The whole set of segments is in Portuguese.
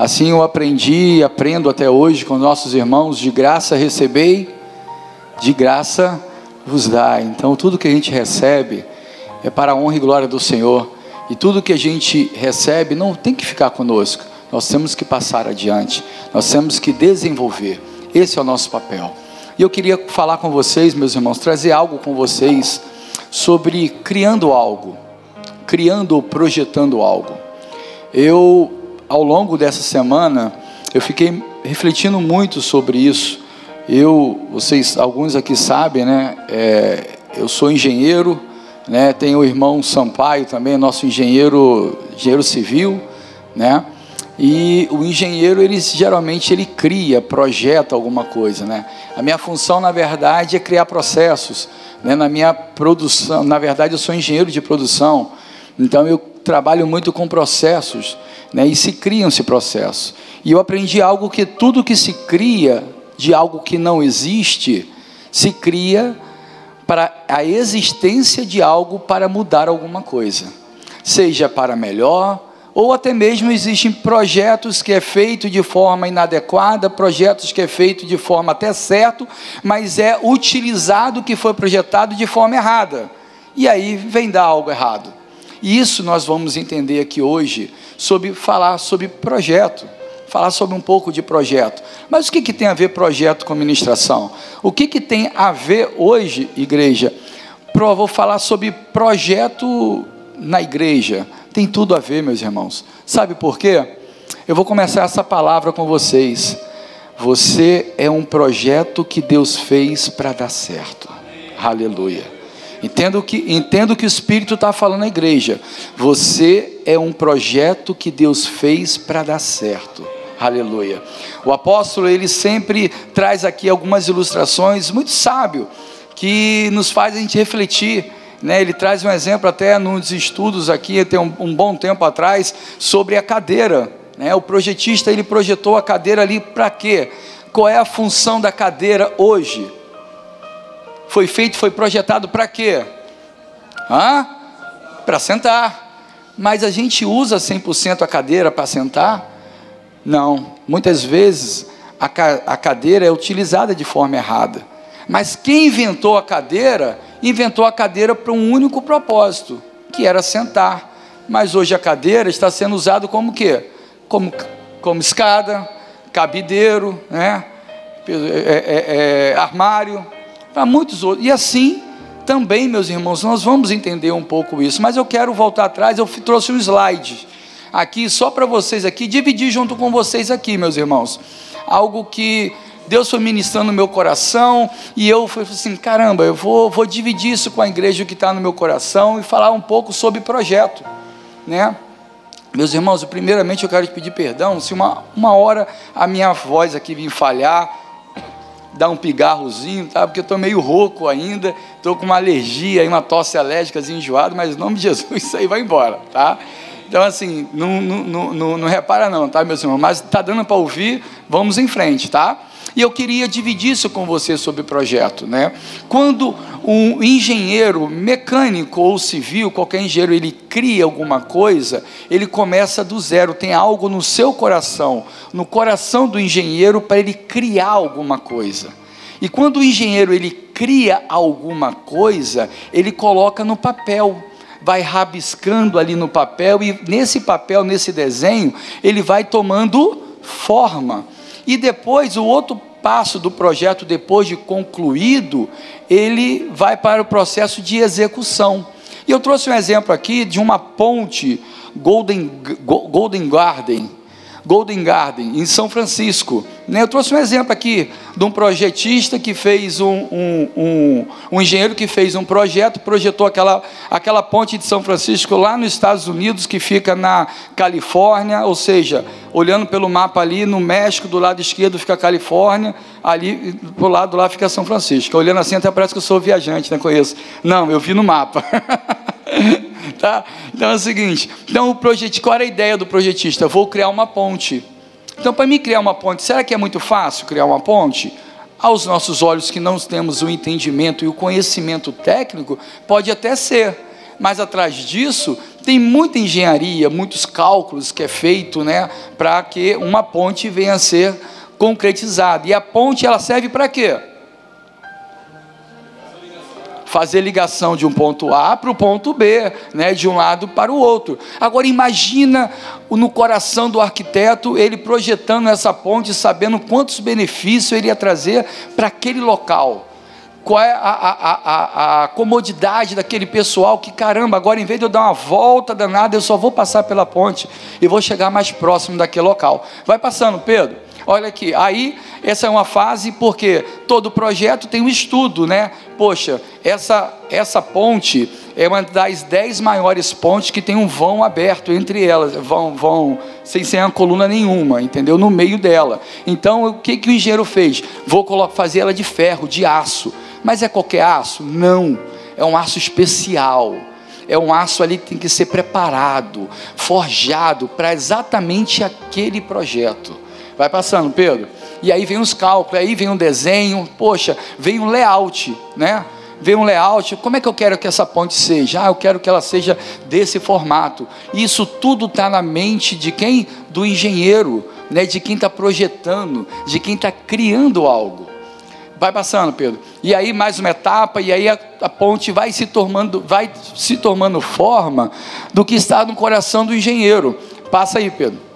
Assim eu aprendi e aprendo até hoje com nossos irmãos: de graça recebei, de graça vos dá. Então, tudo que a gente recebe é para a honra e glória do Senhor. E tudo que a gente recebe não tem que ficar conosco. Nós temos que passar adiante. Nós temos que desenvolver. Esse é o nosso papel. E eu queria falar com vocês, meus irmãos, trazer algo com vocês sobre criando algo, criando ou projetando algo. Eu ao longo dessa semana, eu fiquei refletindo muito sobre isso. Eu, vocês, alguns aqui sabem, né? É, eu sou engenheiro, né? Tenho o irmão Sampaio também, nosso engenheiro, engenheiro civil, né? E o engenheiro, ele geralmente ele cria, projeta alguma coisa, né? A minha função, na verdade, é criar processos, né? Na minha produção, na verdade, eu sou engenheiro de produção, então eu trabalho muito com processos né, e se criam esse processo. E eu aprendi algo que tudo que se cria de algo que não existe, se cria para a existência de algo para mudar alguma coisa, seja para melhor, ou até mesmo existem projetos que é feito de forma inadequada, projetos que é feito de forma até certo, mas é utilizado o que foi projetado de forma errada. E aí vem dar algo errado. E isso nós vamos entender aqui hoje, sobre falar sobre projeto, falar sobre um pouco de projeto. Mas o que, que tem a ver projeto com ministração? O que, que tem a ver hoje, igreja? Pro, vou falar sobre projeto na igreja. Tem tudo a ver, meus irmãos. Sabe por quê? Eu vou começar essa palavra com vocês. Você é um projeto que Deus fez para dar certo. Aleluia. Entendo que, entendo que o Espírito está falando à igreja. Você é um projeto que Deus fez para dar certo. Aleluia. O apóstolo, ele sempre traz aqui algumas ilustrações muito sábio, que nos faz a gente refletir. Né? Ele traz um exemplo até nos estudos aqui, tem um, um bom tempo atrás, sobre a cadeira. Né? O projetista, ele projetou a cadeira ali para quê? Qual é a função da cadeira hoje? Foi feito, foi projetado para quê? Para sentar. Mas a gente usa 100% a cadeira para sentar? Não. Muitas vezes a, ca a cadeira é utilizada de forma errada. Mas quem inventou a cadeira, inventou a cadeira para um único propósito, que era sentar. Mas hoje a cadeira está sendo usada como quê? Como, como escada, cabideiro, né? É, é, é, armário para muitos outros. E assim também, meus irmãos, nós vamos entender um pouco isso. Mas eu quero voltar atrás, eu trouxe um slide aqui só para vocês aqui, dividir junto com vocês aqui, meus irmãos. Algo que Deus foi ministrando no meu coração e eu falei assim, caramba, eu vou, vou dividir isso com a igreja que está no meu coração e falar um pouco sobre projeto, né? Meus irmãos, primeiramente eu quero te pedir perdão se uma, uma hora a minha voz aqui vir falhar, dar um pigarrozinho, tá? Porque eu estou meio rouco ainda, estou com uma alergia, uma tosse alérgica, enjoado, mas em nome de Jesus isso aí vai embora, tá? Então, assim, não, não, não, não repara não, tá, meus irmãos? Mas está dando para ouvir, vamos em frente, tá? E eu queria dividir isso com você sobre o projeto, né? Quando um engenheiro mecânico ou civil, qualquer engenheiro, ele cria alguma coisa, ele começa do zero, tem algo no seu coração, no coração do engenheiro para ele criar alguma coisa. E quando o engenheiro ele cria alguma coisa, ele coloca no papel vai rabiscando ali no papel e nesse papel, nesse desenho, ele vai tomando forma. E depois, o outro passo do projeto, depois de concluído, ele vai para o processo de execução. E eu trouxe um exemplo aqui de uma ponte Golden, Golden Garden, Golden Garden, em São Francisco. Né? Eu trouxe um exemplo aqui de um projetista que fez um, um, um, um, engenheiro que fez um projeto, projetou aquela, aquela ponte de São Francisco lá nos Estados Unidos, que fica na Califórnia, ou seja, olhando pelo mapa ali, no México, do lado esquerdo fica a Califórnia, ali do lado lá fica São Francisco. Olhando assim até parece que eu sou viajante, não né? conheço. Não, eu vi no mapa. tá? Então é o seguinte, então o projetista, qual era a ideia do projetista? vou criar uma ponte. Então, para mim criar uma ponte, será que é muito fácil criar uma ponte? Aos nossos olhos que não temos o entendimento e o conhecimento técnico, pode até ser, mas atrás disso Tem muita engenharia, muitos cálculos que é feito, né, para que uma ponte venha a ser concretizada. E a ponte ela serve para quê? Fazer ligação de um ponto A para o ponto B, né, de um lado para o outro. Agora imagina no coração do arquiteto ele projetando essa ponte, sabendo quantos benefícios ele ia trazer para aquele local. Qual é a, a, a, a, comodidade daquele pessoal que, caramba, agora em vez de eu dar uma volta danada, eu só vou passar pela ponte e vou chegar mais próximo daquele local. Vai passando, Pedro. Olha aqui, aí essa é uma fase porque todo projeto tem um estudo, né? Poxa, essa, essa ponte é uma das dez maiores pontes que tem um vão aberto entre elas, vão, vão sem ser uma coluna nenhuma, entendeu? No meio dela. Então, o que, que o engenheiro fez? Vou fazer ela de ferro, de aço. Mas é qualquer aço? Não. É um aço especial é um aço ali que tem que ser preparado, forjado para exatamente aquele projeto. Vai passando, Pedro. E aí vem os cálculos, aí vem um desenho, poxa, vem um layout, né? Vem um layout, como é que eu quero que essa ponte seja? Ah, eu quero que ela seja desse formato. Isso tudo está na mente de quem? Do engenheiro, né? de quem está projetando, de quem está criando algo. Vai passando, Pedro. E aí mais uma etapa, e aí a, a, ponte vai se tornando, vai se tornando forma do que está no coração do engenheiro. Passa aí, Pedro.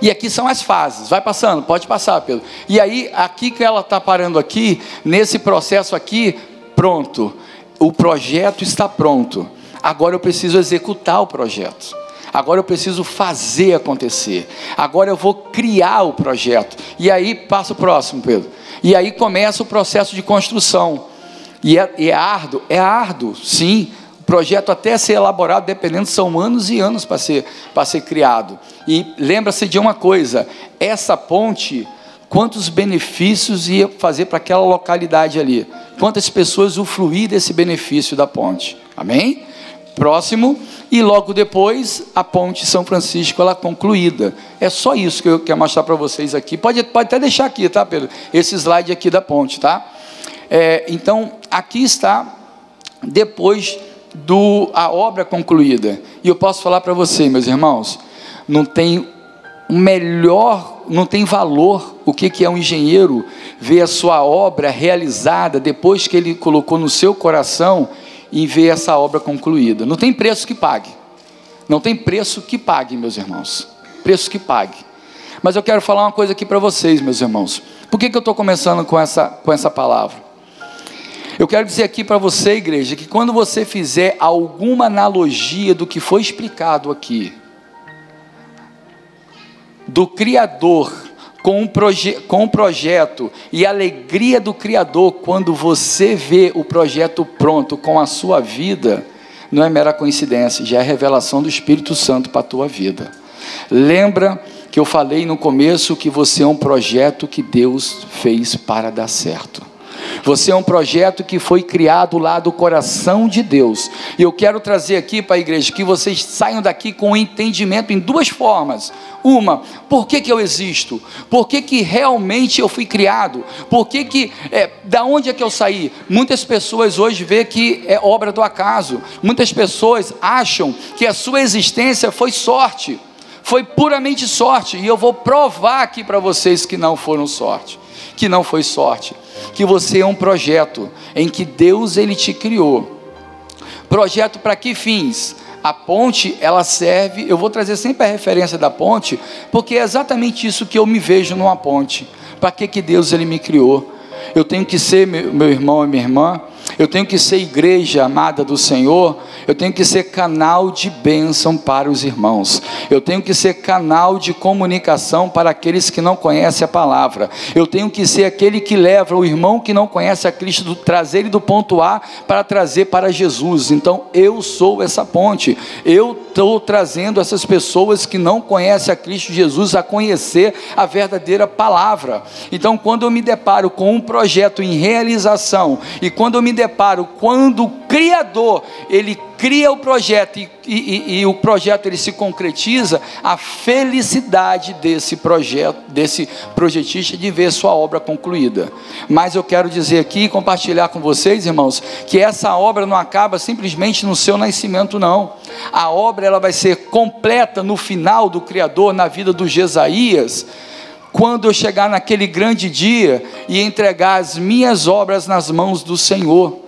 E aqui são as fases, vai passando, pode passar, Pedro. E aí, aqui que ela está parando aqui, nesse processo aqui, pronto. O projeto está pronto. Agora eu preciso executar o projeto. Agora eu preciso fazer acontecer. Agora eu vou criar o projeto. E aí passa o próximo, Pedro. E aí começa o processo de construção. E é, é árduo? É árduo, sim projeto até ser elaborado, dependendo, são anos e anos para ser, para ser criado. E lembra-se de uma coisa: essa ponte, quantos benefícios ia fazer para aquela localidade ali? Quantas pessoas usufruir desse benefício da ponte? Amém? Próximo, e logo depois a ponte São Francisco ela concluída. É só isso que eu quero mostrar para vocês aqui. Pode, pode até deixar aqui, tá, Pedro? Esse slide aqui da ponte, tá? É, então, aqui está depois do a obra concluída. E eu posso falar para você, meus irmãos, não tem melhor, não tem valor o que, que é um engenheiro ver a sua obra realizada depois que ele colocou no seu coração e ver essa obra concluída. Não tem preço que pague. Não tem preço que pague, meus irmãos. Preço que pague. Mas eu quero falar uma coisa aqui para vocês, meus irmãos. Por que, que eu estou começando com essa, com essa palavra? Eu quero dizer aqui para você, igreja, que quando você fizer alguma analogia do que foi explicado aqui, do Criador com um, proje com um projeto e a alegria do Criador quando você vê o projeto pronto com a sua vida, não é mera coincidência, já é revelação do Espírito Santo para a tua vida. Lembra que eu falei no começo que você é um projeto que Deus fez para dar certo. Você é um projeto que foi criado lá do coração de Deus. E eu quero trazer aqui para a igreja que vocês saiam daqui com o entendimento em duas formas. Uma, por que, que eu existo? Por que, que realmente eu fui criado? Por que, que é, da onde é que eu saí? Muitas pessoas hoje vê que é obra do acaso. Muitas pessoas acham que a sua existência foi sorte. Foi puramente sorte, e eu vou provar aqui para vocês que não foram sorte, que não foi sorte que você é um projeto em que Deus ele te criou. Projeto para que fins? A ponte, ela serve, eu vou trazer sempre a referência da ponte, porque é exatamente isso que eu me vejo numa ponte. Para que que Deus ele me criou? Eu tenho que ser meu, irmão e minha irmã, eu tenho que ser igreja amada do Senhor, eu tenho que ser canal de bênção para os irmãos, eu tenho que ser canal de comunicação para aqueles que não conhecem a palavra, eu tenho que ser aquele que leva o irmão que não conhece a Cristo, do, trazer ele do ponto A para trazer para Jesus. Então eu sou essa ponte, eu estou trazendo essas pessoas que não conhecem a Cristo Jesus a conhecer a verdadeira palavra. Então quando eu me deparo com um projeto em realização e quando eu me deparo quando o Criador ele cria o projeto e, e, e, o projeto ele se concretiza, a felicidade desse projeto, desse projetista de ver sua obra concluída. Mas eu quero dizer aqui, compartilhar com vocês, irmãos, que essa obra não acaba simplesmente no seu nascimento, não. A obra ela vai ser completa no final do Criador, na vida do Jesaías quando eu chegar naquele grande dia e entregar as minhas obras nas mãos do Senhor.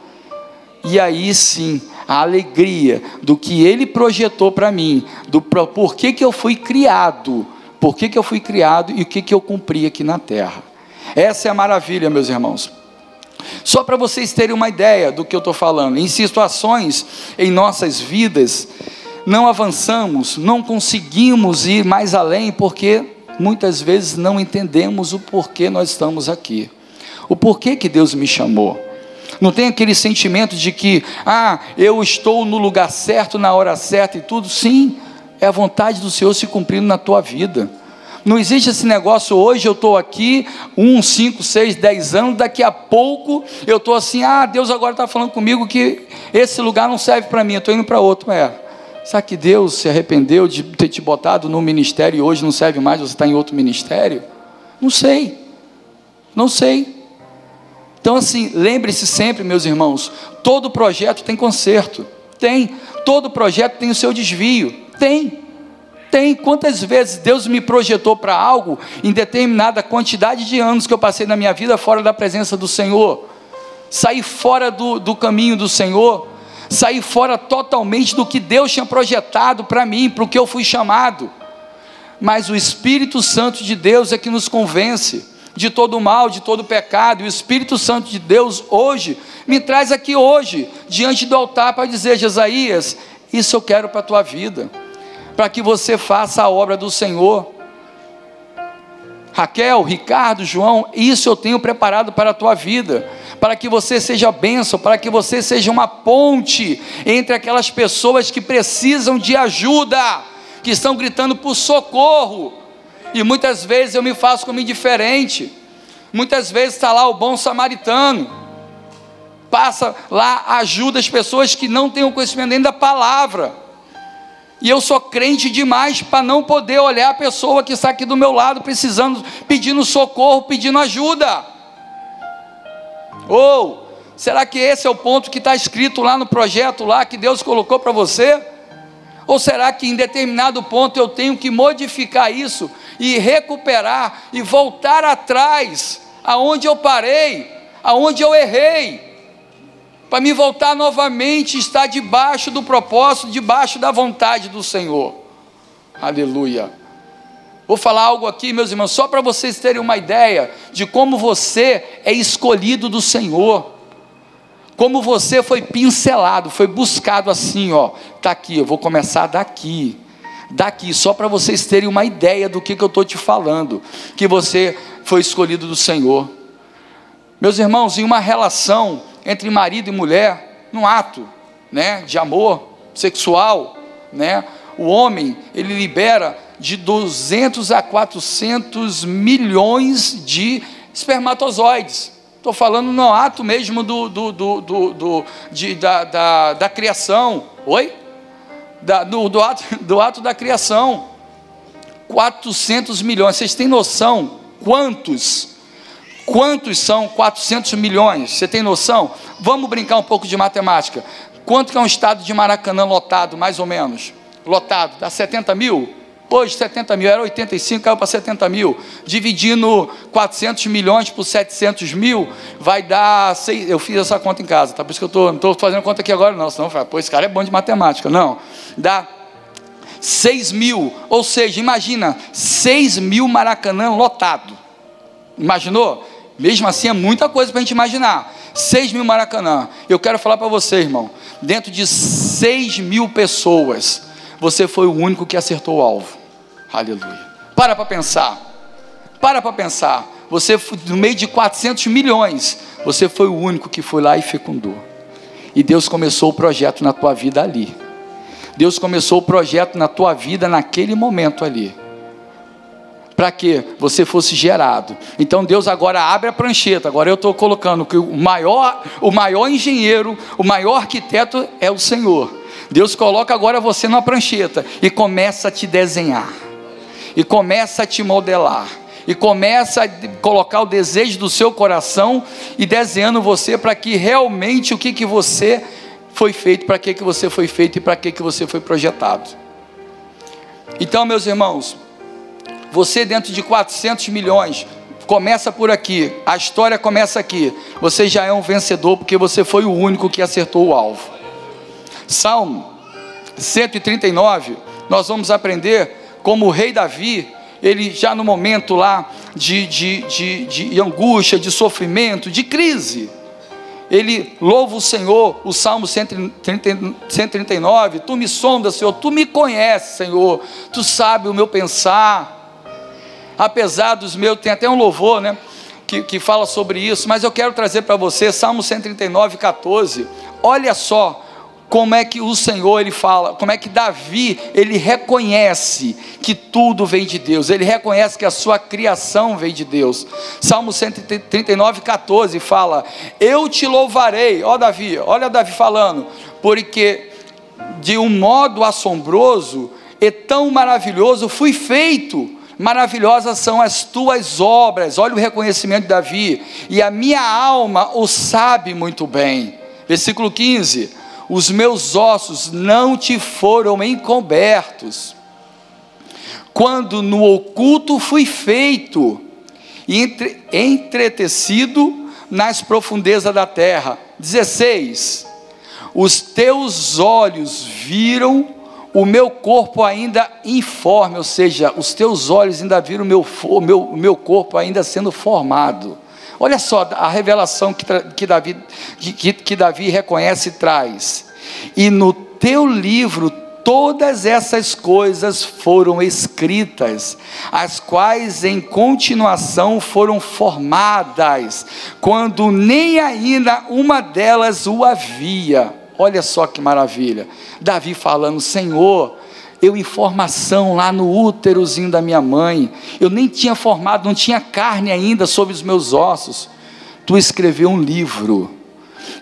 E aí sim, a alegria do que Ele projetou para mim, do porquê que eu fui criado, por que eu fui criado e o que, que eu cumpri aqui na terra. Essa é a maravilha, meus irmãos. Só para vocês terem uma ideia do que eu estou falando, em situações em nossas vidas, não avançamos, não conseguimos ir mais além, porque muitas vezes não entendemos o porquê nós estamos aqui, o porquê que Deus me chamou. Não tem aquele sentimento de que, ah, eu estou no lugar certo, na hora certa e tudo. Sim, é a vontade do Senhor se cumprindo na tua vida. Não existe esse negócio, hoje eu estou aqui, um, cinco, seis, dez anos, daqui a pouco eu estou assim, ah, Deus agora está falando comigo que esse lugar não serve para mim, eu estou indo para outro. É, Sabe que Deus se arrependeu de ter te botado no ministério e hoje não serve mais, você está em outro ministério? Não sei. Não sei. Então, assim, lembre-se sempre, meus irmãos: todo projeto tem conserto. Tem. Todo projeto tem o seu desvio. Tem. Tem. Quantas vezes Deus me projetou para algo em determinada quantidade de anos que eu passei na minha vida fora da presença do Senhor? Saí fora do, do caminho do Senhor sair fora totalmente do que Deus tinha projetado para mim, para o que eu fui chamado. Mas o Espírito Santo de Deus é que nos convence de todo mal, de todo pecado. E o Espírito Santo de Deus hoje me traz aqui hoje, diante do altar, para dizer: Jesaías, isso eu quero para a tua vida, para que você faça a obra do Senhor. Raquel, Ricardo, João, isso eu tenho preparado para a tua vida, para que você seja bênção, para que você seja uma ponte entre aquelas pessoas que precisam de ajuda, que estão gritando por socorro, e muitas vezes eu me faço como indiferente, muitas vezes está lá o bom samaritano, passa lá, ajuda as pessoas que não têm o conhecimento nem da palavra, e eu sou crente demais para não poder olhar a pessoa que está aqui do meu lado, precisando, pedindo socorro, pedindo ajuda. Ou será que esse é o ponto que está escrito lá no projeto lá que Deus colocou para você? Ou será que em determinado ponto eu tenho que modificar isso e recuperar e voltar atrás, aonde eu parei, aonde eu errei? para me voltar novamente, estar debaixo do propósito, debaixo da vontade do Senhor. Aleluia. Vou falar algo aqui, meus irmãos, só para vocês terem uma ideia de como você é escolhido do Senhor. Como você foi pincelado, foi buscado assim, ó. Tá aqui, eu vou começar daqui. Daqui, só para vocês terem uma ideia do que, que eu estou te falando, que você foi escolhido do Senhor. Meus irmãos, em uma relação entre marido e mulher, num ato, né, de amor sexual, né? O homem, ele libera de 200 a 400 milhões de espermatozoides. Estou falando no ato mesmo do, do, do, do, do de, da, da, da, criação. Oi? Da, do, do, ato, do ato da criação. 400 milhões. Vocês têm noção quantos Quantos são 400 milhões? Você tem noção? Vamos brincar um pouco de matemática. Quanto que é um estado de Maracanã lotado, mais ou menos? Lotado, dá 70 mil? Hoje 70 mil, era 85, caiu para 70 mil. Dividindo 400 milhões por 700 mil, vai dar. Seis, eu fiz essa conta em casa, tá? Por isso que eu tô, não estou fazendo conta aqui agora, não. Senão, pô, esse cara é bom de matemática. Não. Dá 6 mil. Ou seja, imagina, 6 mil Maracanã lotado. Imaginou? Mesmo assim, é muita coisa para a gente imaginar. 6 mil Maracanã. Eu quero falar para você, irmão. Dentro de 6 mil pessoas, você foi o único que acertou o alvo. Aleluia. Para para pensar. Para para pensar. Você, no meio de 400 milhões, você foi o único que foi lá e fecundou. E Deus começou o projeto na tua vida ali. Deus começou o projeto na tua vida naquele momento ali para que você fosse gerado. Então Deus agora abre a prancheta. Agora eu estou colocando que o maior, o maior engenheiro, o maior arquiteto é o Senhor. Deus coloca agora você numa prancheta e começa a te desenhar, e começa a te modelar, e começa a colocar o desejo do seu coração e desenhando você para que realmente o que, que você foi feito, para que, que você foi feito e para que, que você foi projetado. Então, meus irmãos, você dentro de 400 milhões, começa por aqui, a história começa aqui. Você já é um vencedor porque você foi o único que acertou o alvo. Salmo 139, nós vamos aprender como o rei Davi, ele já no momento lá de, de, de, de angústia, de sofrimento, de crise, ele louva o Senhor, o Salmo 139, tu me sondas, Senhor, tu me conheces, Senhor, tu sabe o meu pensar, apesar dos meus, tem até um louvor, né, que, que fala sobre isso, mas eu quero trazer para você, Salmo 139, 14, olha só, como é que o Senhor ele fala, como é que Davi ele reconhece que tudo vem de Deus, ele reconhece que a sua criação vem de Deus. Salmo 139, 14 fala: Eu te louvarei, ó Davi, olha Davi falando, porque de um modo assombroso e tão maravilhoso fui feito. Maravilhosas são as tuas obras, olha o reconhecimento de Davi, e a minha alma o sabe muito bem. Versículo 15: os meus ossos não te foram encobertos. Quando no oculto fui feito e entre, entretecido nas profundezas da terra. 16. Os teus olhos viram o meu corpo ainda informe, ou seja, os teus olhos ainda viram o meu, meu, meu corpo ainda sendo formado. Olha só a revelação que, que, Davi, que, que Davi reconhece e traz. E no teu livro todas essas coisas foram escritas, as quais em continuação foram formadas, quando nem ainda uma delas o havia. Olha só que maravilha. Davi falando: Senhor, eu informação lá no úterozinho da minha mãe, eu nem tinha formado, não tinha carne ainda sobre os meus ossos. Tu escreveu um livro.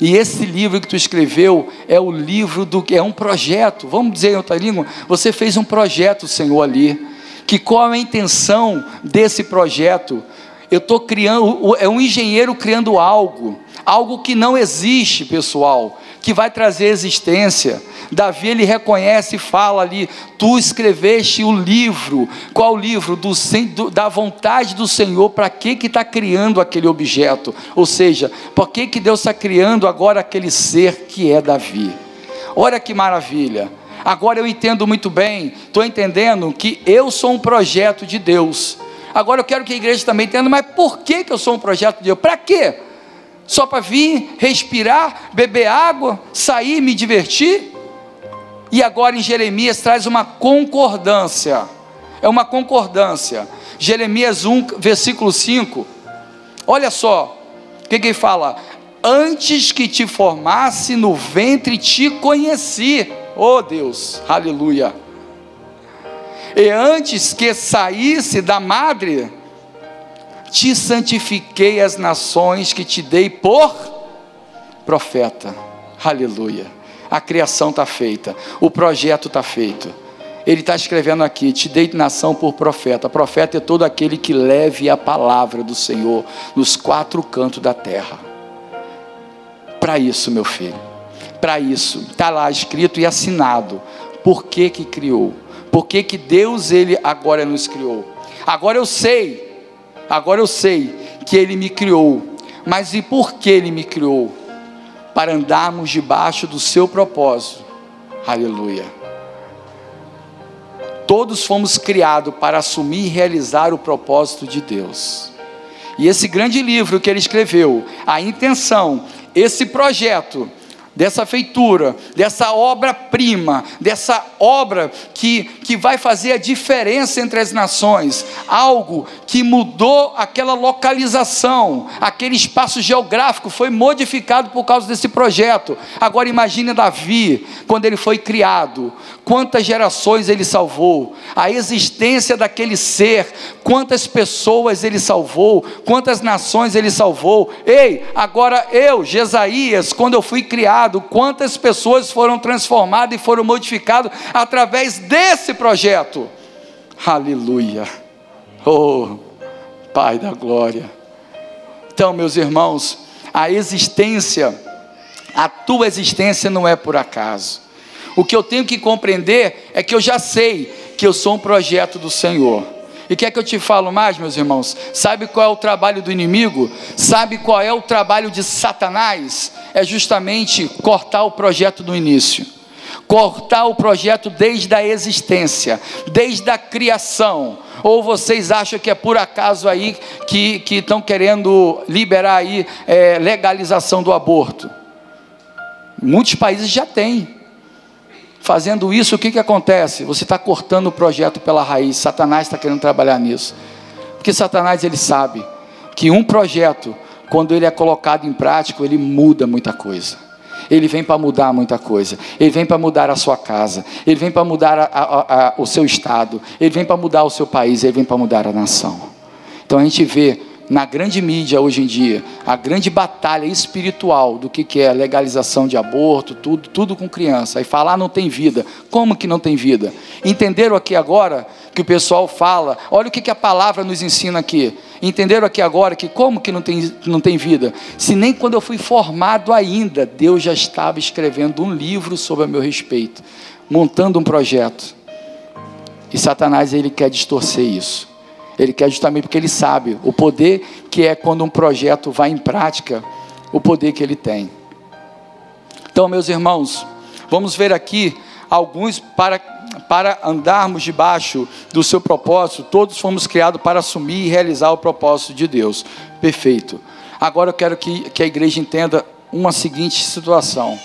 E esse livro que tu escreveu é o livro do que é um projeto. Vamos dizer em outra língua, você fez um projeto, Senhor, ali. Que qual é a intenção desse projeto? Eu estou criando, é um engenheiro criando algo, algo que não existe, pessoal que vai trazer existência. Davi ele reconhece e fala ali: Tu escreveste o livro. Qual livro? Do, do da vontade do Senhor. Para que que está criando aquele objeto? Ou seja, por que que Deus está criando agora aquele ser que é Davi? Olha que maravilha. Agora eu entendo muito bem. Estou entendendo que eu sou um projeto de Deus. Agora eu quero que a igreja também entenda. Mas por que que eu sou um projeto de Deus? Para quê? Só para vir, respirar, beber água, sair, me divertir? E agora em Jeremias traz uma concordância. É uma concordância. Jeremias 1, versículo 5. Olha só, o que, que ele fala? Antes que te formasse no ventre, te conheci. Oh Deus, aleluia. E antes que saísse da madre, te santifiquei as nações que te dei por profeta. Aleluia. A criação está feita, o projeto está feito. Ele está escrevendo aqui: Te dei nação por profeta. Profeta é todo aquele que leve a palavra do Senhor nos quatro cantos da terra. Para isso, meu filho, para isso, está lá escrito e assinado. Por que, que criou? Por que, que Deus ele agora nos criou? Agora eu sei Agora eu sei que Ele me criou, mas e por que Ele me criou? Para andarmos debaixo do Seu propósito. Aleluia. Todos fomos criados para assumir e realizar o propósito de Deus. E esse grande livro que ele escreveu, a intenção, esse projeto, dessa feitura, dessa obra-prima, dessa obra que, que vai fazer a diferença entre as nações, algo que mudou aquela localização, aquele espaço geográfico foi modificado por causa desse projeto. Agora imagine Davi, quando ele foi criado, quantas gerações ele salvou, a existência daquele ser, quantas pessoas ele salvou, quantas nações ele salvou. Ei, agora eu, Jesaías, quando eu fui criado, quantas pessoas foram transformadas e foram modificadas através desse projeto. Aleluia. Oh, Pai da glória. Então, meus irmãos, a existência, a tua existência não é por acaso. O que eu tenho que compreender é que eu já sei que eu sou um projeto do Senhor. E quer que eu te falo mais, meus irmãos? Sabe qual é o trabalho do inimigo? Sabe qual é o trabalho de Satanás? É justamente cortar o projeto do início cortar o projeto desde a existência, desde a criação. Ou vocês acham que é por acaso aí que estão querendo liberar aí é, legalização do aborto? Muitos países já têm. Fazendo isso, o que, que acontece? Você está cortando o projeto pela raiz. Satanás está querendo trabalhar nisso. Porque Satanás ele sabe que um projeto, quando ele é colocado em prática, ele muda muita coisa. Ele vem para mudar muita coisa. Ele vem para mudar a sua casa. Ele vem para mudar a, a, a, o seu estado. Ele vem para mudar o seu país. Ele vem para mudar a nação. Então a gente vê na grande mídia hoje em dia, a grande batalha espiritual do que, é legalização de aborto, tudo, tudo com criança. Aí falar não tem vida. Como que não tem vida? Entenderam aqui agora que o pessoal fala? Olha o que, que a palavra nos ensina aqui. Entenderam aqui agora que como que não tem, não tem vida? Se nem quando eu fui formado ainda, Deus já estava escrevendo um livro sobre o meu respeito, montando um projeto. E Satanás ele quer distorcer isso. Ele quer justamente porque ele sabe o poder que é quando um projeto vai em prática, o poder que ele tem. Então, meus irmãos, vamos ver aqui alguns para para andarmos debaixo do seu propósito, todos fomos criados para assumir e realizar o propósito de Deus. Perfeito. Agora eu quero que, que a igreja entenda uma seguinte situação.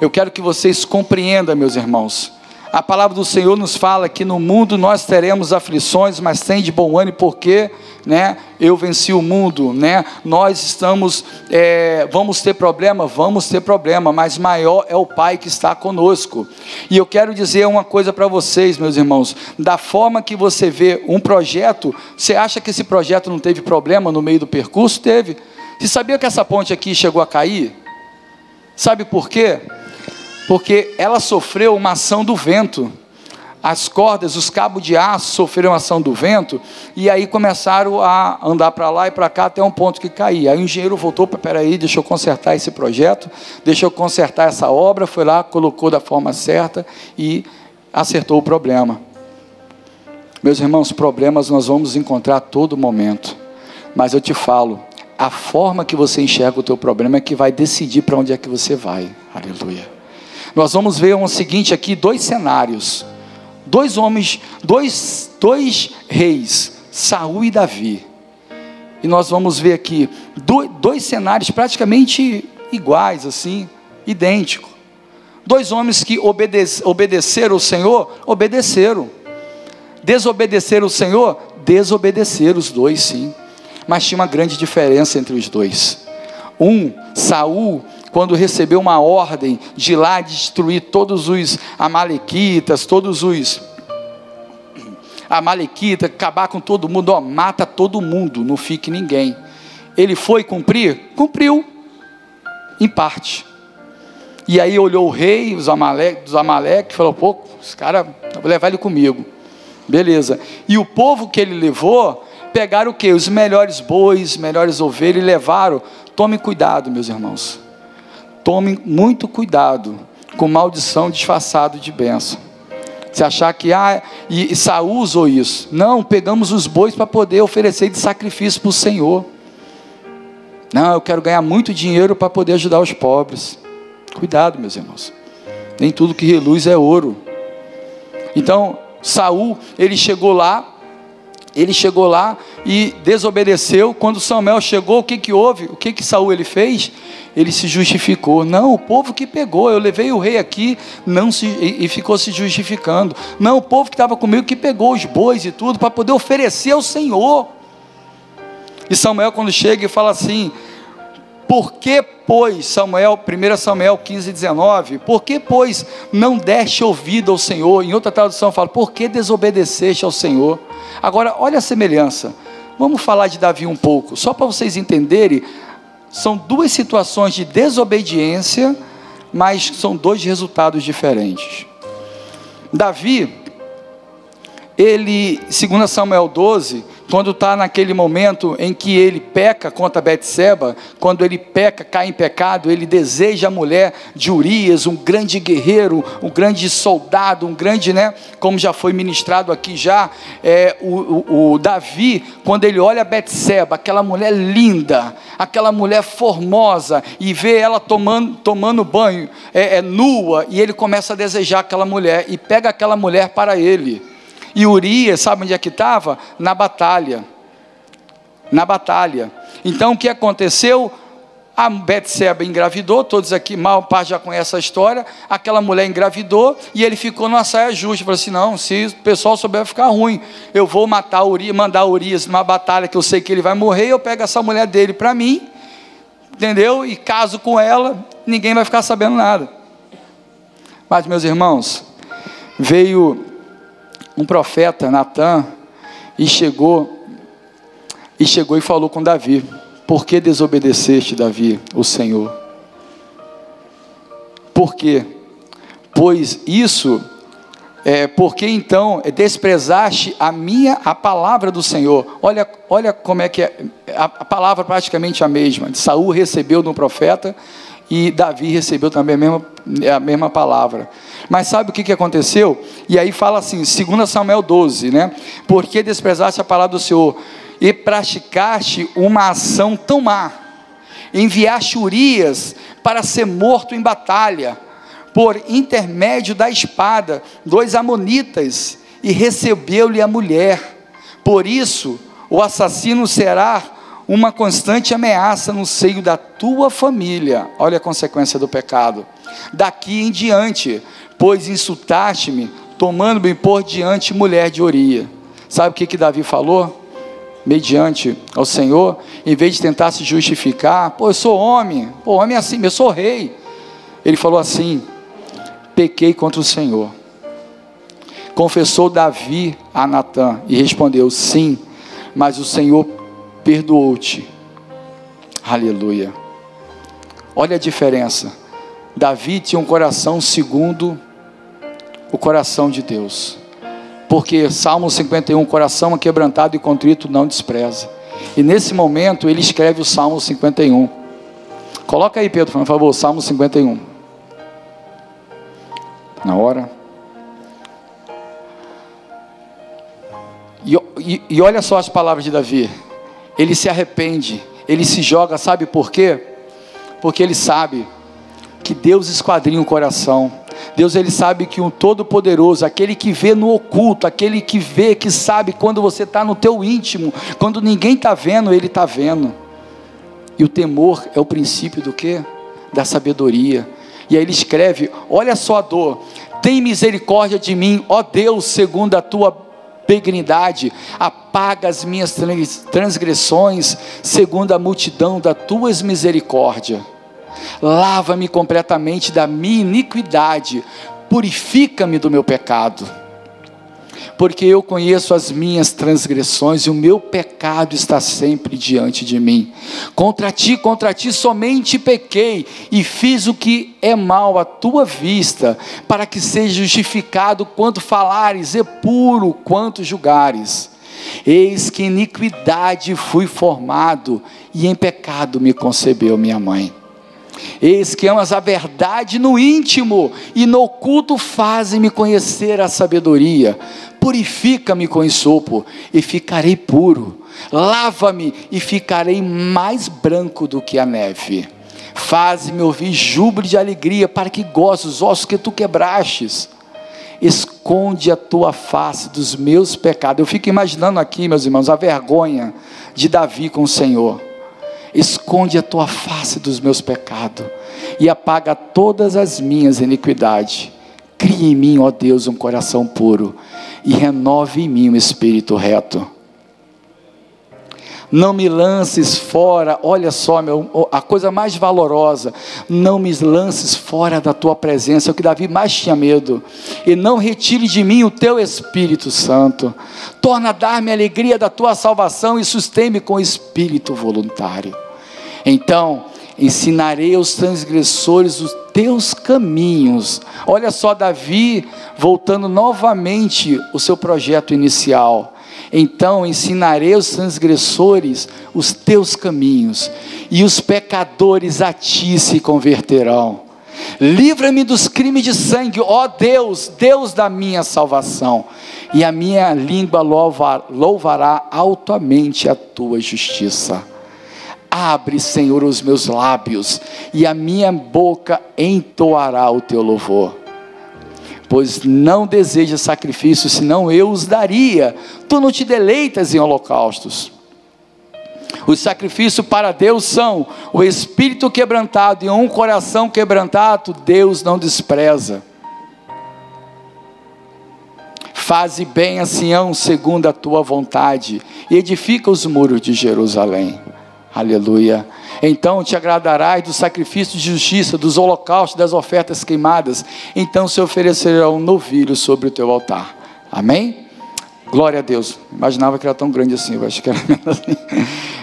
Eu quero que vocês compreendam, meus irmãos, a palavra do Senhor nos fala que no mundo nós teremos aflições, mas tem de bom ânimo, porque né, eu venci o mundo, né? Nós estamos, é, vamos ter problema, vamos ter problema, mas maior é o Pai que está conosco. E eu quero dizer uma coisa para vocês, meus irmãos: da forma que você vê um projeto, você acha que esse projeto não teve problema no meio do percurso? Teve. Você sabia que essa ponte aqui chegou a cair? Sabe por quê? Porque ela sofreu uma ação do vento. As cordas, os cabos de aço sofreram ação do vento e aí começaram a andar para lá e para cá até um ponto que caía. Aí o engenheiro voltou para, peraí, deixa eu consertar esse projeto, deixa eu consertar essa obra, foi lá, colocou da forma certa e acertou o problema. Meus irmãos, problemas nós vamos encontrar a todo momento, mas eu te falo, a forma que você enxerga o teu problema é que vai decidir para onde é que você vai. Aleluia. Nós vamos ver um seguinte aqui, dois cenários. Dois homens, dois, dois reis, Saul e Davi. E nós vamos ver aqui dois, cenários praticamente iguais, assim, idênticos. Dois homens que obedece, obedeceram o Senhor, obedeceram. Desobedeceram o Senhor, desobedeceram os dois, sim. Mas tinha uma grande diferença entre os dois. Um, Saul, quando recebeu uma ordem de lá destruir todos os amalequitas, todos os amalequitas, acabar com todo mundo, ó, mata todo mundo, não fique ninguém. Ele foi cumprir? Cumpriu, em parte. E aí olhou o rei os Amaleque, dos Amaleque falou: pô, os caras, vou levar ele comigo. Beleza. E o povo que ele levou, pegaram o que? Os melhores bois, melhores ovelhas e levaram. Tome cuidado, meus irmãos. Tome muito cuidado com maldição disfarçado de bênção. Se achar que, ah, e, e Saul usou isso. Não, pegamos os bois para poder oferecer de sacrifício para o Senhor. Não, eu quero ganhar muito dinheiro para poder ajudar os pobres. Cuidado, meus irmãos. Nem tudo que reluz é ouro. Então, Saul, ele chegou lá, ele chegou lá e desobedeceu. Quando Samuel chegou, o que que houve? O que que Saul ele fez? ele se justificou. Não, o povo que pegou, eu levei o rei aqui não se, e, e ficou se justificando. Não, o povo que estava comigo que pegou os bois e tudo para poder oferecer ao Senhor. E Samuel, quando chega e fala assim: Por que, pois, Samuel, 1 Samuel 15, 19, por que, pois, não deste ouvido ao Senhor? Em outra tradução fala, por que desobedeceste ao Senhor? Agora, olha a semelhança. Vamos falar de Davi um pouco, só para vocês entenderem, são duas situações de desobediência, mas são dois resultados diferentes. Davi, ele, segundo Samuel 12, quando está naquele momento em que ele peca contra Betseba, quando ele peca, cai em pecado, ele deseja a mulher de Urias, um grande guerreiro, um grande soldado, um grande, né, como já foi ministrado aqui já, é, o, o, o Davi, quando ele olha Betseba, aquela mulher linda, aquela mulher formosa, e vê ela tomando, tomando banho, é, é nua, e ele começa a desejar aquela mulher, e pega aquela mulher para ele. E Urias, sabe onde é que estava? Na batalha. Na batalha. Então o que aconteceu? A Betseba engravidou, todos aqui, mal parte já conhece a história. Aquela mulher engravidou e ele ficou numa saia justa. Falou assim: não, se o pessoal souber, vai ficar ruim. Eu vou matar Urias, mandar Urias numa batalha que eu sei que ele vai morrer. Eu pego essa mulher dele para mim, entendeu? E caso com ela, ninguém vai ficar sabendo nada. Mas, meus irmãos, veio um profeta, Natan, e chegou e chegou e falou com Davi: Por que desobedeceste, Davi, o Senhor? Por quê? Pois isso é, porque então desprezaste a minha a palavra do Senhor. Olha, olha como é que é a, a palavra praticamente a mesma. Saul recebeu no profeta e Davi recebeu também a mesma, a mesma palavra. Mas sabe o que, que aconteceu? E aí fala assim, 2 Samuel 12, né? Porque desprezaste a palavra do Senhor e praticaste uma ação tão má, enviaste Urias para ser morto em batalha, por intermédio da espada, dois amonitas, e recebeu-lhe a mulher. Por isso, o assassino será uma constante ameaça no seio da tua família. Olha a consequência do pecado. Daqui em diante, pois insultaste-me, tomando-me por diante mulher de Oria. Sabe o que, que Davi falou? Mediante ao Senhor, em vez de tentar se justificar, pô, eu sou homem, pô, homem é assim, eu sou rei. Ele falou assim: pequei contra o Senhor. Confessou Davi a Natã e respondeu: sim, mas o Senhor perdoou-te. Aleluia. Olha a diferença. Davi tinha um coração segundo o coração de Deus. Porque Salmo 51, coração quebrantado e contrito não despreza. E nesse momento ele escreve o Salmo 51. Coloca aí, Pedro, por favor, Salmo 51. Na hora. E, e, e olha só as palavras de Davi ele se arrepende, ele se joga, sabe por quê? Porque ele sabe que Deus esquadrinha o coração. Deus ele sabe que um todo-poderoso, aquele que vê no oculto, aquele que vê, que sabe quando você está no teu íntimo, quando ninguém está vendo, ele está vendo. E o temor é o princípio do que? Da sabedoria. E aí ele escreve: Olha só a dor, tem misericórdia de mim, ó Deus, segundo a tua benignidade, apaga as minhas transgressões, segundo a multidão da tuas misericórdia. Lava-me completamente da minha iniquidade, purifica-me do meu pecado porque eu conheço as minhas transgressões e o meu pecado está sempre diante de mim. Contra ti, contra ti somente pequei e fiz o que é mal à tua vista, para que seja justificado quanto falares e puro quanto julgares. Eis que iniquidade fui formado e em pecado me concebeu minha mãe. Eis que amas a verdade no íntimo e no oculto fazem-me conhecer a sabedoria. Purifica-me com ensopo e ficarei puro. Lava-me e ficarei mais branco do que a neve. Faz-me ouvir júbilo de alegria para que goze os ossos que tu quebrastes. Esconde a tua face dos meus pecados. Eu fico imaginando aqui, meus irmãos, a vergonha de Davi com o Senhor esconde a tua face dos meus pecados e apaga todas as minhas iniquidades. Cria em mim, ó Deus, um coração puro e renove em mim um espírito reto. Não me lances fora, olha só, meu, a coisa mais valorosa, não me lances fora da tua presença, é o que Davi mais tinha medo. E não retire de mim o teu Espírito Santo. Torna a dar-me a alegria da tua salvação e sustém-me com espírito voluntário. Então, ensinarei aos transgressores os teus caminhos. Olha só, Davi voltando novamente o seu projeto inicial. Então ensinarei aos transgressores os teus caminhos, e os pecadores a ti se converterão. Livra-me dos crimes de sangue, ó Deus, Deus da minha salvação, e a minha língua louvará altamente a tua justiça. Abre, Senhor, os meus lábios, e a minha boca entoará o teu louvor pois não deseja sacrifícios, senão eu os daria. Tu não te deleitas em holocaustos. Os sacrifícios para Deus são o espírito quebrantado e um coração quebrantado, Deus não despreza. Faze bem a Sião segundo a tua vontade e edifica os muros de Jerusalém. Aleluia. Então te agradarás do sacrifício de justiça, dos holocaustos, das ofertas queimadas. Então se oferecerá um novilho sobre o teu altar. Amém? Glória a Deus. Imaginava que era tão grande assim, eu acho que era assim.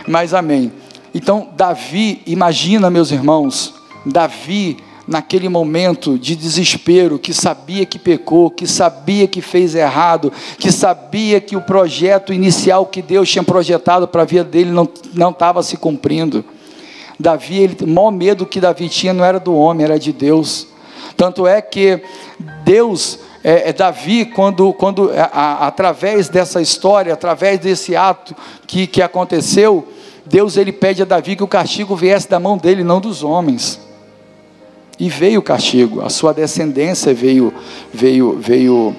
Mas amém. Então, Davi, imagina, meus irmãos, Davi naquele momento de desespero, que sabia que pecou, que sabia que fez errado, que sabia que o projeto inicial que Deus tinha projetado para a vida dele não estava se cumprindo. Davi, ele, o maior medo que Davi tinha não era do homem, era de Deus. Tanto é que Deus, é, é Davi, quando, quando a, a, através dessa história, através desse ato que, que aconteceu, Deus ele pede a Davi que o castigo viesse da mão dele, não dos homens. E veio o castigo, a sua descendência veio, veio, veio,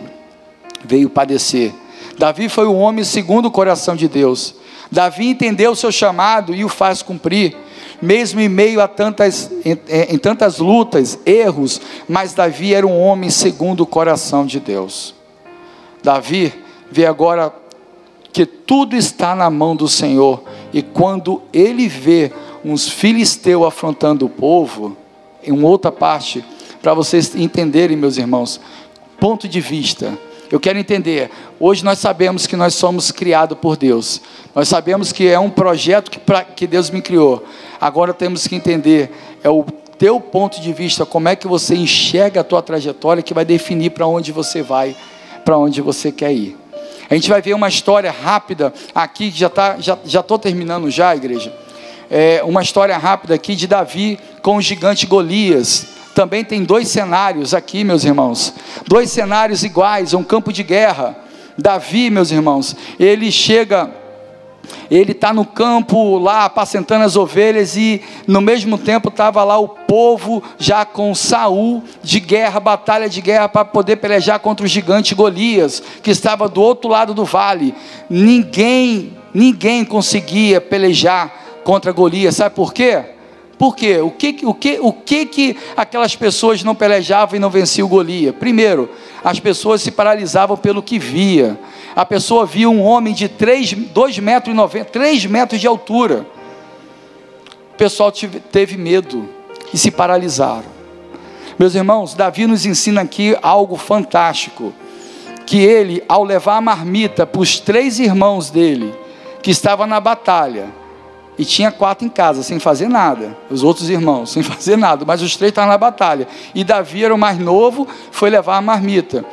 veio padecer. Davi foi o homem segundo o coração de Deus. Davi entendeu o seu chamado e o faz cumprir, mesmo em meio a tantas, em, em tantas lutas, erros, mas Davi era um homem segundo o coração de Deus. Davi vê agora que tudo está na mão do Senhor, e quando ele vê uns filisteus afrontando o povo, em uma outra parte, para vocês entenderem, meus irmãos, ponto de vista. Eu quero entender. Hoje nós sabemos que nós somos criados por Deus. Nós sabemos que é um projeto que, pra, que Deus me criou. Agora temos que entender é o teu ponto de vista, como é que você enxerga a tua trajetória que vai definir para onde você vai, para onde você quer ir. A gente vai ver uma história rápida aqui, já tá, já estou terminando já, igreja é, uma história rápida aqui de Davi com o gigante Golias. Também tem dois cenários aqui, meus irmãos. Dois cenários iguais, um campo de guerra. Davi, meus irmãos, ele chega ele está no campo lá apacentando as ovelhas e no mesmo tempo estava lá o povo já com Saul de guerra, batalha de guerra para poder pelejar contra o gigante Golias, que estava do outro lado do vale. Ninguém, ninguém conseguia pelejar contra Golias. Sabe por quê? Por quê? O que, o que, o que, que aquelas pessoas não pelejavam e não venciam Golias? Primeiro, as pessoas se paralisavam pelo que via. A pessoa via um homem de 3, 2 metros e 90, 3 metros de altura. O pessoal tive, teve medo e se paralisaram. Meus irmãos, Davi nos ensina aqui algo fantástico. Que ele, ao levar a marmita para os três irmãos dele, que estavam na batalha, e tinha quatro em casa, sem fazer nada. Os outros irmãos, sem fazer nada. Mas os três estavam na batalha. E Davi era o mais novo, foi levar a marmita.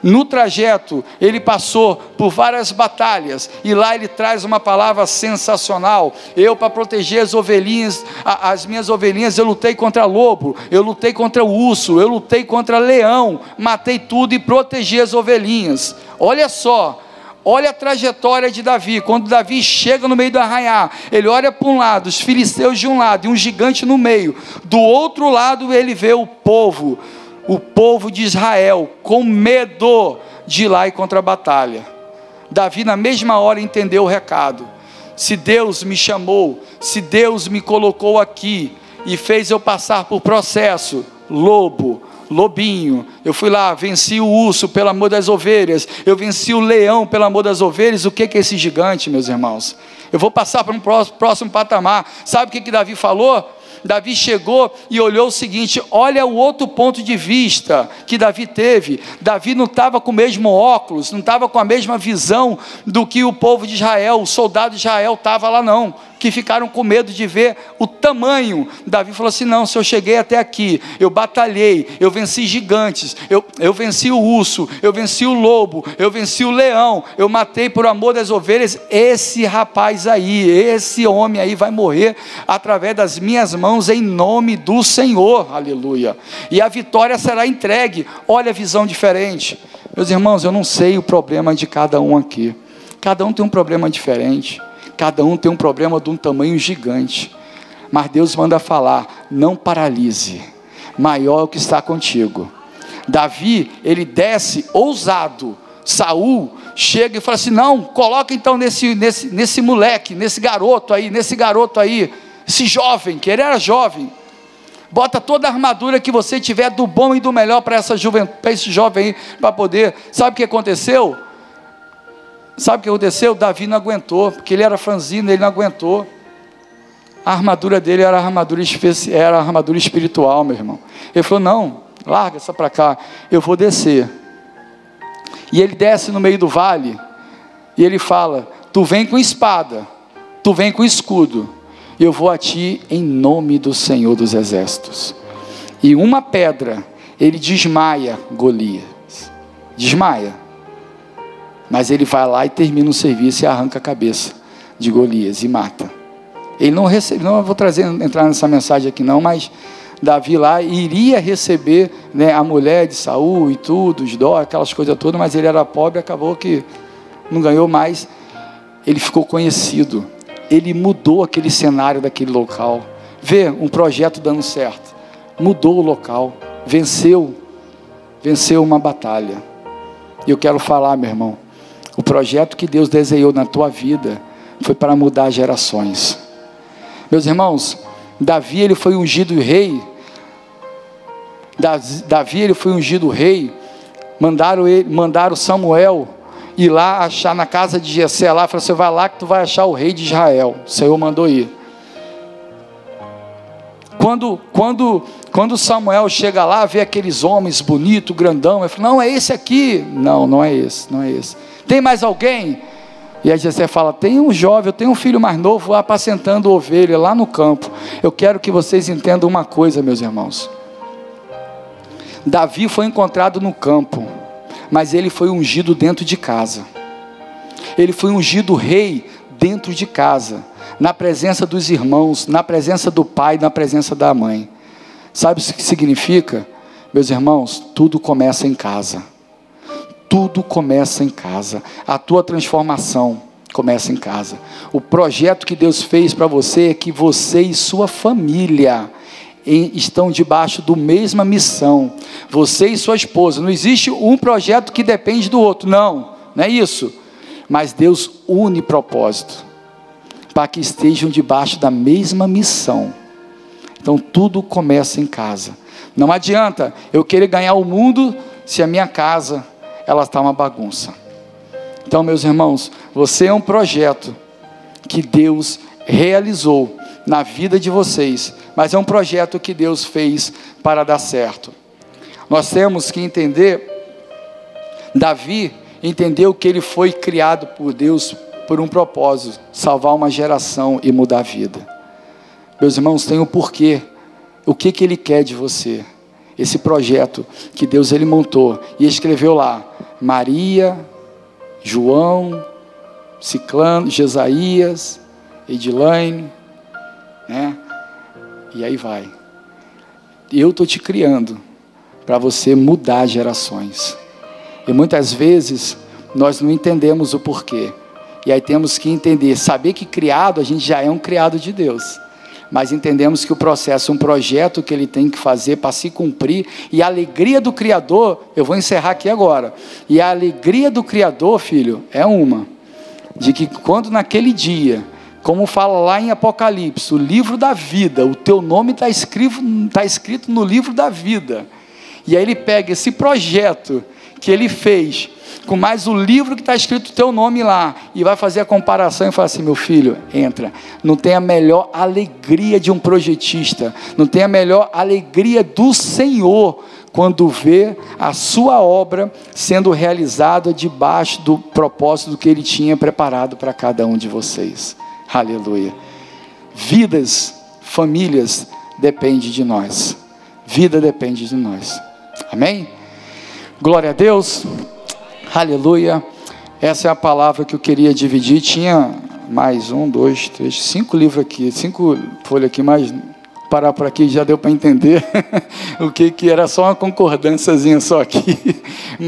No trajeto, ele passou por várias batalhas, e lá ele traz uma palavra sensacional. Eu, para proteger as ovelhinhas, as minhas ovelhinhas, eu lutei contra lobo, eu lutei contra o urso, eu lutei contra leão, matei tudo e protegi as ovelhinhas. Olha só, Olha a trajetória de Davi. Quando Davi chega no meio do arraiar, ele olha para um lado, os filisteus de um lado e um gigante no meio. Do outro lado, ele vê o povo, o povo de Israel, com medo de ir lá e contra a batalha. Davi, na mesma hora, entendeu o recado. Se Deus me chamou, se Deus me colocou aqui e fez eu passar por processo, lobo, lobinho, eu fui lá, venci o urso pelo amor das ovelhas, eu venci o leão pelo amor das ovelhas. O que é esse gigante, meus irmãos? Eu vou passar para um próximo, próximo patamar. Sabe o que, que Davi falou? Davi chegou e olhou o seguinte: olha o outro ponto de vista que Davi teve. Davi não estava com o mesmo óculos, não estava com a mesma visão do que o povo de Israel, o soldado de Israel estava lá, não que ficaram com medo de ver o tamanho. Davi falou assim: não, se eu cheguei até aqui, eu batalhei, eu venci gigantes, eu, eu venci o urso, eu venci o lobo, eu venci o leão, eu matei por amor das ovelhas. Esse rapaz aí, esse homem aí vai morrer através das minhas mãos em nome do Senhor, aleluia. E a vitória será entregue. Olha a visão diferente. Meus irmãos, eu não sei o problema de cada um aqui. Cada um tem um problema diferente. Cada um tem um problema de um tamanho gigante. Mas Deus manda falar: não paralise, maior é o que está contigo. Davi, ele desce ousado. Saul chega e fala assim: não, coloca então nesse, nesse, nesse moleque, nesse garoto aí, nesse garoto aí, esse jovem, que ele era jovem. Bota toda a armadura que você tiver do bom e do melhor para essa para esse jovem aí, para poder. Sabe o que aconteceu? Sabe o que aconteceu? Davi não aguentou, porque ele era franzino, ele não aguentou. A armadura dele era armadura, era armadura espiritual, meu irmão. Ele falou: Não, larga essa para cá, eu vou descer. E ele desce no meio do vale, e ele fala: Tu vem com espada, tu vem com escudo, eu vou a ti em nome do Senhor dos Exércitos. E uma pedra, ele desmaia Golias. Desmaia. Mas ele vai lá e termina o serviço e arranca a cabeça de Golias e mata. Ele não recebe, não vou trazer entrar nessa mensagem aqui não, mas Davi lá iria receber né, a mulher de Saul e tudo, os dó, aquelas coisas todas, mas ele era pobre, acabou que não ganhou mais. Ele ficou conhecido. Ele mudou aquele cenário daquele local. Vê um projeto dando certo. Mudou o local, venceu, venceu uma batalha. E eu quero falar, meu irmão, o projeto que Deus desenhou na tua vida foi para mudar gerações. Meus irmãos, Davi ele foi ungido rei. Davi ele foi ungido rei. Mandaram ele, mandaram Samuel ir lá achar na casa de Jessé lá, falou: "Você vai lá que tu vai achar o rei de Israel". O Senhor mandou ir. Quando, quando, quando Samuel chega lá, vê aqueles homens bonitos, grandão, ele fala: Não, é esse aqui. Não, não é esse, não é esse. Tem mais alguém? E aí Jessé fala: Tem um jovem, eu tenho um filho mais novo apacentando ovelha lá no campo. Eu quero que vocês entendam uma coisa, meus irmãos. Davi foi encontrado no campo, mas ele foi ungido dentro de casa. Ele foi ungido rei dentro de casa, na presença dos irmãos, na presença do pai, na presença da mãe. Sabe o que significa? Meus irmãos, tudo começa em casa. Tudo começa em casa. A tua transformação começa em casa. O projeto que Deus fez para você é que você e sua família estão debaixo do mesma missão. Você e sua esposa. Não existe um projeto que depende do outro. Não, não é isso. Mas Deus une propósito para que estejam debaixo da mesma missão. Então tudo começa em casa. Não adianta eu querer ganhar o mundo se a minha casa ela está uma bagunça. Então, meus irmãos, você é um projeto que Deus realizou na vida de vocês, mas é um projeto que Deus fez para dar certo. Nós temos que entender, Davi entendeu que ele foi criado por Deus por um propósito, salvar uma geração e mudar a vida. Meus irmãos, tem o um porquê, o que, que ele quer de você esse projeto que Deus ele montou e escreveu lá Maria, João, Ciclano, Jesaías, Edilane, né? E aí vai. Eu estou te criando para você mudar gerações. E muitas vezes nós não entendemos o porquê. E aí temos que entender, saber que criado, a gente já é um criado de Deus mas entendemos que o processo é um projeto que ele tem que fazer para se cumprir, e a alegria do Criador, eu vou encerrar aqui agora, e a alegria do Criador, filho, é uma, de que quando naquele dia, como fala lá em Apocalipse, o livro da vida, o teu nome está escrito, tá escrito no livro da vida, E aí ele pega esse projeto que ele fez, com mais o livro que está escrito o teu nome lá, e vai fazer a comparação e fala assim: meu filho, entra. Não tem a melhor alegria de um projetista, não tem a melhor alegria do Senhor quando vê a sua obra sendo realizada debaixo do propósito que ele tinha preparado para cada um de vocês. Aleluia. Vidas, famílias depende de nós. Vida depende de nós. Amém? Glória a Deus. Aleluia. Essa é a palavra que eu queria dividir. Tinha mais um, dois, três, cinco livros aqui, cinco folhas aqui, mas parar por aqui já deu para entender o que, que era só uma concordânciazinha só aqui.